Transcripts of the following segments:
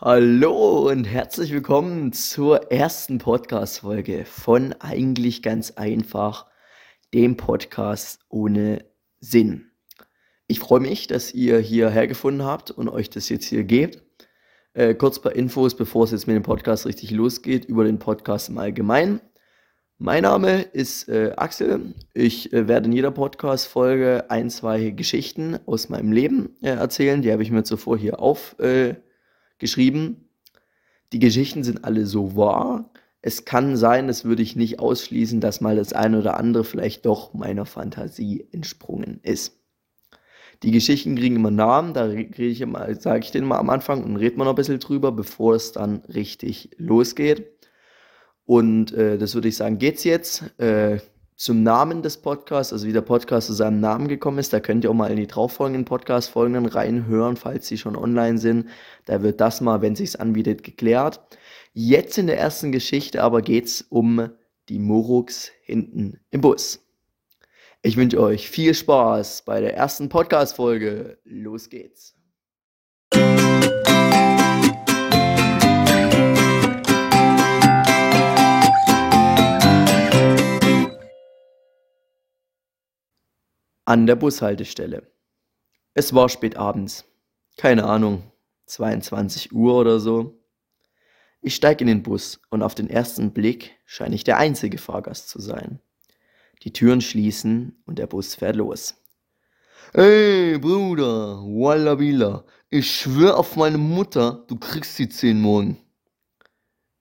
Hallo und herzlich willkommen zur ersten Podcast-Folge von Eigentlich ganz einfach, dem Podcast ohne Sinn. Ich freue mich, dass ihr hierher gefunden habt und euch das jetzt hier gebt. Äh, kurz paar Infos, bevor es jetzt mit dem Podcast richtig losgeht, über den Podcast im Allgemeinen. Mein Name ist äh, Axel. Ich äh, werde in jeder Podcast-Folge ein, zwei Geschichten aus meinem Leben äh, erzählen. Die habe ich mir zuvor hier aufgeschrieben. Die Geschichten sind alle so wahr. Es kann sein, das würde ich nicht ausschließen, dass mal das eine oder andere vielleicht doch meiner Fantasie entsprungen ist. Die Geschichten kriegen immer Namen, da sage ich den mal am Anfang und rede mal noch ein bisschen drüber, bevor es dann richtig losgeht. Und äh, das würde ich sagen, geht's jetzt äh, zum Namen des Podcasts, also wie der Podcast zu seinem Namen gekommen ist. Da könnt ihr auch mal in die darauffolgenden Podcast-Folgen reinhören, falls sie schon online sind. Da wird das mal, wenn sich's anbietet, geklärt. Jetzt in der ersten Geschichte aber geht's um die Muruks hinten im Bus. Ich wünsche euch viel Spaß bei der ersten Podcast-Folge. Los geht's. An der Bushaltestelle. Es war spät abends. Keine Ahnung, 22 Uhr oder so. Ich steige in den Bus und auf den ersten Blick scheine ich der einzige Fahrgast zu sein. Die Türen schließen und der Bus fährt los. Ey, Bruder, wallabila, ich schwör auf meine Mutter, du kriegst die zehn morgen.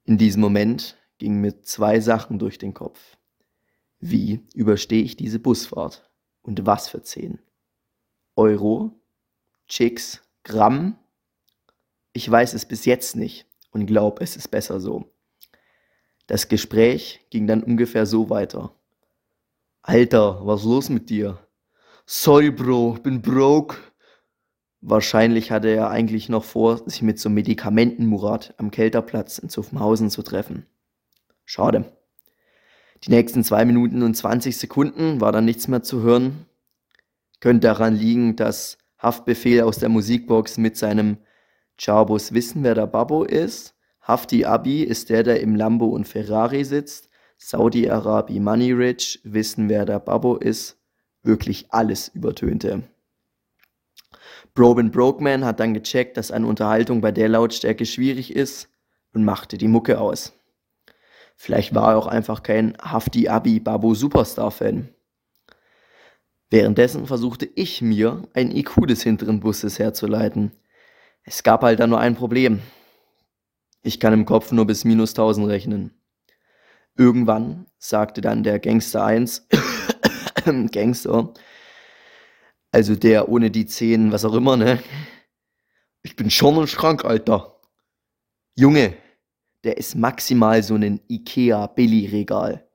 In diesem Moment gingen mir zwei Sachen durch den Kopf. Wie überstehe ich diese Busfahrt? Und was für 10? Euro? Chicks? Gramm? Ich weiß es bis jetzt nicht und glaube, es ist besser so. Das Gespräch ging dann ungefähr so weiter. Alter, was los mit dir? Sorry, Bro, bin broke. Wahrscheinlich hatte er eigentlich noch vor, sich mit so Medikamenten-Murat am Kelterplatz in Zuffenhausen zu treffen. Schade. Die nächsten zwei Minuten und 20 Sekunden war dann nichts mehr zu hören. Könnte daran liegen, dass Haftbefehl aus der Musikbox mit seinem Charbus wissen, wer der Babbo ist. Hafti Abi ist der, der im Lambo und Ferrari sitzt. Saudi-Arabi Money Rich wissen, wer der Babbo ist. Wirklich alles übertönte. Broben Brokeman hat dann gecheckt, dass eine Unterhaltung bei der Lautstärke schwierig ist und machte die Mucke aus. Vielleicht war er auch einfach kein Hafti Abi Babo Superstar Fan. Währenddessen versuchte ich mir ein IQ des hinteren Busses herzuleiten. Es gab halt dann nur ein Problem. Ich kann im Kopf nur bis minus 1000 rechnen. Irgendwann sagte dann der Gangster 1, Gangster, also der ohne die 10, was auch immer, ne? Ich bin schon ein Schrank, Alter. Junge, der ist maximal so ein Ikea-Billy-Regal.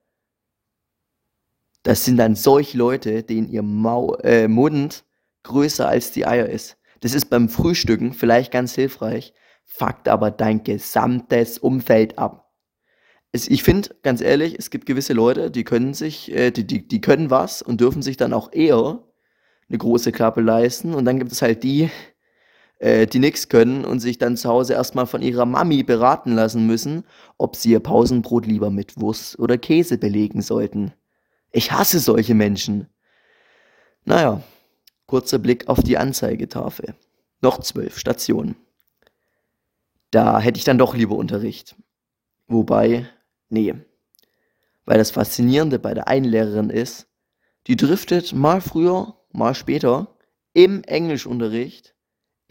Das sind dann solche Leute, denen ihr Mau äh, Mund größer als die Eier ist. Das ist beim Frühstücken vielleicht ganz hilfreich, fuckt aber dein gesamtes Umfeld ab. Es, ich finde, ganz ehrlich, es gibt gewisse Leute, die können sich, äh, die, die, die können was und dürfen sich dann auch eher eine große Klappe leisten. Und dann gibt es halt die, äh, die nichts können und sich dann zu Hause erstmal von ihrer Mami beraten lassen müssen, ob sie ihr Pausenbrot lieber mit Wurst oder Käse belegen sollten. Ich hasse solche Menschen. Naja, kurzer Blick auf die Anzeigetafel. Noch zwölf Stationen. Da hätte ich dann doch lieber Unterricht. Wobei, nee. Weil das Faszinierende bei der einen Lehrerin ist, die driftet mal früher, mal später im Englischunterricht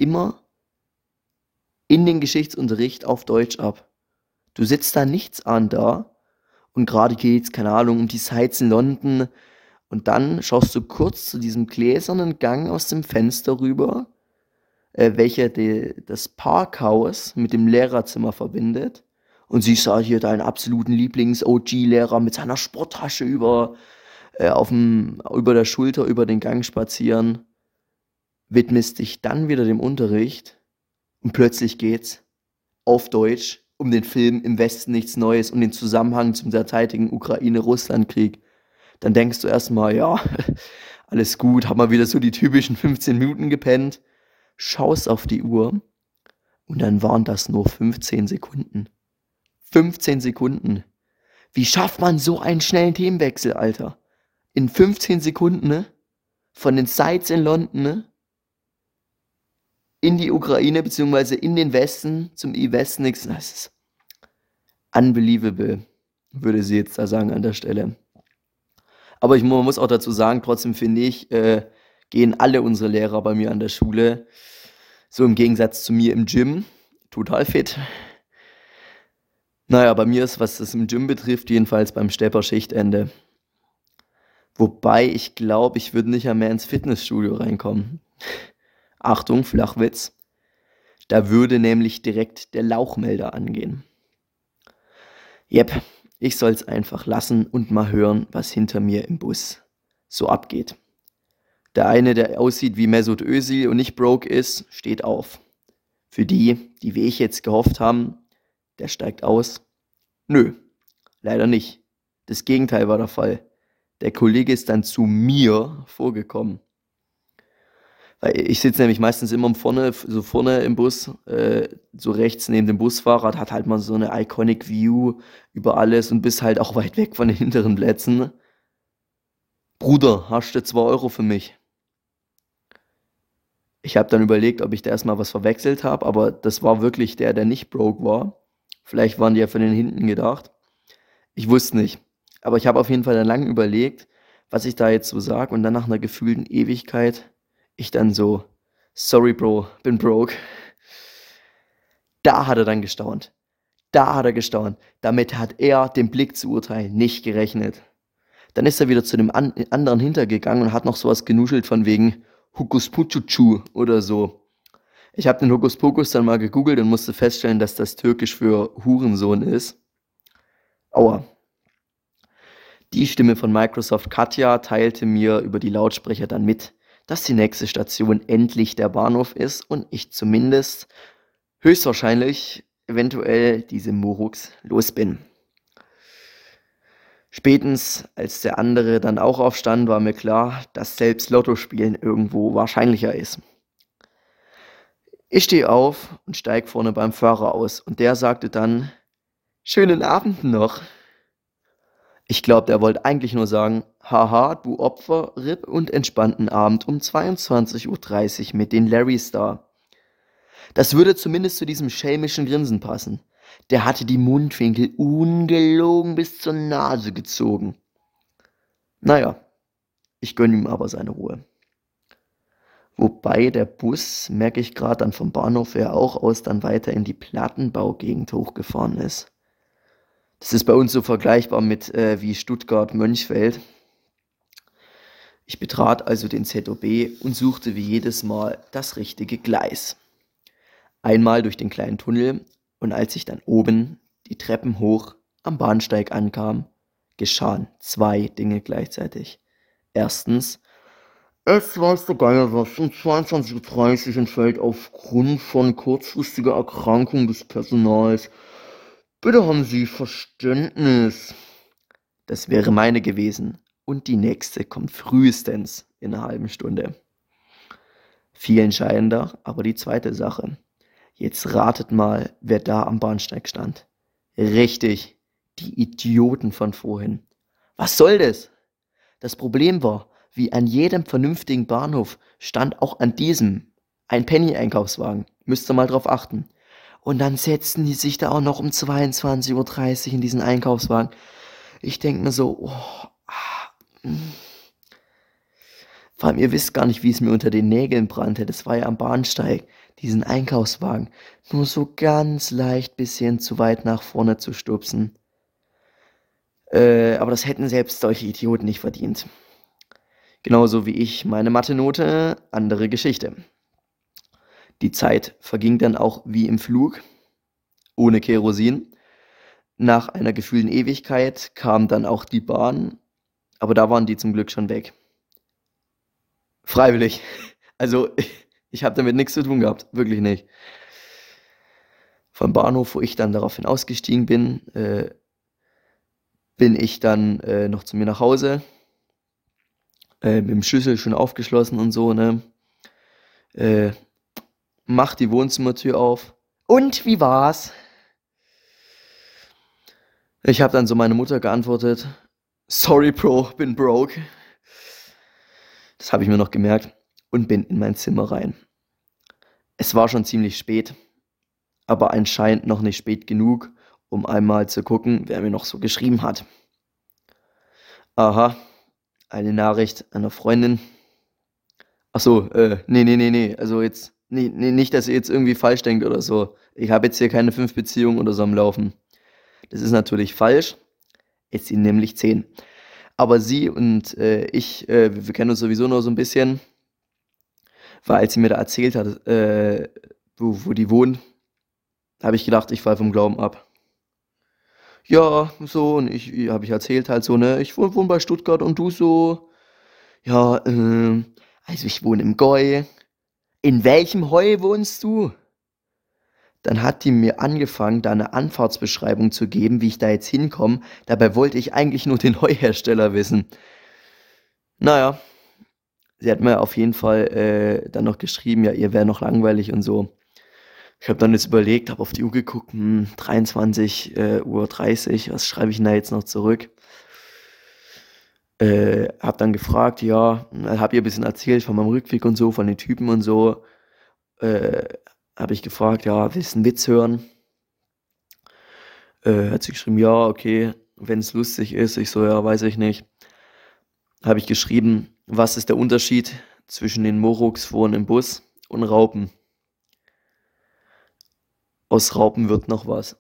immer in den Geschichtsunterricht auf Deutsch ab. Du sitzt da nichts an da und gerade geht's, keine Ahnung, um die Sites in London. Und dann schaust du kurz zu diesem gläsernen Gang aus dem Fenster rüber, äh, welcher die, das Parkhaus mit dem Lehrerzimmer verbindet. Und siehst da hier deinen absoluten Lieblings-OG-Lehrer mit seiner Sporttasche über, äh, aufm, über der Schulter über den Gang spazieren widmest dich dann wieder dem Unterricht und plötzlich geht's auf Deutsch um den Film Im Westen nichts Neues und den Zusammenhang zum derzeitigen Ukraine-Russland-Krieg. Dann denkst du erstmal, ja, alles gut, haben wir wieder so die typischen 15 Minuten gepennt, schaust auf die Uhr Und dann waren das nur 15 Sekunden. 15 Sekunden. Wie schafft man so einen schnellen Themenwechsel, Alter? In 15 Sekunden, ne? Von den Sites in London, ne? In die Ukraine, beziehungsweise in den Westen, zum E-Westen, das ist unbelievable, würde sie jetzt da sagen an der Stelle. Aber ich, man muss auch dazu sagen, trotzdem finde ich, äh, gehen alle unsere Lehrer bei mir an der Schule, so im Gegensatz zu mir im Gym, total fit. Naja, bei mir ist, was das im Gym betrifft, jedenfalls beim Stepper-Schichtende. Wobei ich glaube, ich würde nicht mehr ins Fitnessstudio reinkommen. Achtung, Flachwitz. Da würde nämlich direkt der Lauchmelder angehen. Jep, ich soll's einfach lassen und mal hören, was hinter mir im Bus so abgeht. Der eine, der aussieht wie Mesut Özil und nicht broke ist, steht auf. Für die, die wie ich jetzt gehofft haben, der steigt aus. Nö, leider nicht. Das Gegenteil war der Fall. Der Kollege ist dann zu mir vorgekommen. Ich sitze nämlich meistens immer vorne, so vorne im Bus, äh, so rechts neben dem Busfahrer, hat halt mal so eine iconic View über alles und bist halt auch weit weg von den hinteren Plätzen. Bruder, hast du zwei Euro für mich? Ich habe dann überlegt, ob ich da erstmal was verwechselt habe, aber das war wirklich der, der nicht broke war. Vielleicht waren die ja von den hinten gedacht. Ich wusste nicht. Aber ich habe auf jeden Fall dann lange überlegt, was ich da jetzt so sage und dann nach einer gefühlten Ewigkeit ich dann so, sorry Bro, bin broke. Da hat er dann gestaunt. Da hat er gestaunt. Damit hat er, den Blick zu urteilen, nicht gerechnet. Dann ist er wieder zu dem an anderen hintergegangen und hat noch sowas genuschelt von wegen Hukus Puchuchu oder so. Ich habe den Hokus Pokus dann mal gegoogelt und musste feststellen, dass das türkisch für Hurensohn ist. Aua. Die Stimme von Microsoft Katja teilte mir über die Lautsprecher dann mit, dass die nächste Station endlich der Bahnhof ist und ich zumindest höchstwahrscheinlich eventuell diese Murux los bin. Spätens, als der andere dann auch aufstand, war mir klar, dass selbst Lottospielen irgendwo wahrscheinlicher ist. Ich stehe auf und steige vorne beim Fahrer aus und der sagte dann, schönen Abend noch. Ich glaube, der wollte eigentlich nur sagen, haha, du Opfer, RIP und entspannten Abend um 22.30 Uhr mit den Larrys da. Das würde zumindest zu diesem schelmischen Grinsen passen. Der hatte die Mundwinkel ungelogen bis zur Nase gezogen. Naja, ich gönne ihm aber seine Ruhe. Wobei der Bus, merke ich gerade, dann vom Bahnhof her auch aus dann weiter in die Plattenbaugegend hochgefahren ist. Das ist bei uns so vergleichbar mit äh, wie Stuttgart-Mönchfeld. Ich betrat also den ZOB und suchte wie jedes Mal das richtige Gleis. Einmal durch den kleinen Tunnel und als ich dann oben die Treppen hoch am Bahnsteig ankam, geschahen zwei Dinge gleichzeitig. Erstens, es weiß der Geier was, um 22.30 Uhr entfällt aufgrund von kurzfristiger Erkrankung des Personals. Bitte haben Sie Verständnis. Das wäre meine gewesen. Und die nächste kommt frühestens in einer halben Stunde. Viel entscheidender aber die zweite Sache. Jetzt ratet mal, wer da am Bahnsteig stand. Richtig, die Idioten von vorhin. Was soll das? Das Problem war, wie an jedem vernünftigen Bahnhof stand auch an diesem ein Penny-Einkaufswagen. Müsst ihr mal drauf achten. Und dann setzten die sich da auch noch um 22.30 Uhr in diesen Einkaufswagen. Ich denke mir so, oh, ah, mm. vor allem ihr wisst gar nicht, wie es mir unter den Nägeln brannte. Das war ja am Bahnsteig diesen Einkaufswagen nur so ganz leicht bisschen zu weit nach vorne zu stupsen. Äh, aber das hätten selbst solche Idioten nicht verdient. Genauso wie ich meine Mathe-Note, andere Geschichte. Die Zeit verging dann auch wie im Flug, ohne Kerosin. Nach einer gefühlten Ewigkeit kam dann auch die Bahn, aber da waren die zum Glück schon weg. Freiwillig. Also ich habe damit nichts zu tun gehabt, wirklich nicht. Vom Bahnhof, wo ich dann daraufhin ausgestiegen bin, äh, bin ich dann äh, noch zu mir nach Hause. Äh, mit dem Schlüssel schon aufgeschlossen und so, ne? Mach die Wohnzimmertür auf. Und wie war's? Ich habe dann so meine Mutter geantwortet, sorry Bro, bin broke. Das habe ich mir noch gemerkt und bin in mein Zimmer rein. Es war schon ziemlich spät, aber anscheinend noch nicht spät genug, um einmal zu gucken, wer mir noch so geschrieben hat. Aha, eine Nachricht einer Freundin. Ach so, äh, nee, nee, nee, nee, also jetzt, nee, nee, nicht, dass ihr jetzt irgendwie falsch denkt oder so. Ich habe jetzt hier keine fünf Beziehungen oder so am Laufen. Das ist natürlich falsch. Es sind nämlich zehn. Aber sie und äh, ich, äh, wir kennen uns sowieso nur so ein bisschen. Weil als sie mir da erzählt hat, äh, wo, wo die wohnt, habe ich gedacht, ich falle vom Glauben ab. Ja, so, und ich, habe ich erzählt halt so, ne, ich wohne, wohne bei Stuttgart und du so, ja, äh, also ich wohne im Goi. In welchem Heu wohnst du? Dann hat die mir angefangen, da eine Anfahrtsbeschreibung zu geben, wie ich da jetzt hinkomme. Dabei wollte ich eigentlich nur den Heuhersteller wissen. Naja, sie hat mir auf jeden Fall äh, dann noch geschrieben, ja, ihr wäre noch langweilig und so. Ich habe dann jetzt überlegt, habe auf die Uhr geguckt, hm, 23 äh, Uhr 30, was schreibe ich denn da jetzt noch zurück? Äh, habe dann gefragt, ja, habe ihr ein bisschen erzählt von meinem Rückweg und so, von den Typen und so. Äh, habe ich gefragt, ja, willst du einen Witz hören? Äh, hat sie geschrieben, ja, okay, wenn es lustig ist. Ich so, ja, weiß ich nicht. Habe ich geschrieben, was ist der Unterschied zwischen den Morox-Foren im Bus und Raupen? Aus Raupen wird noch was.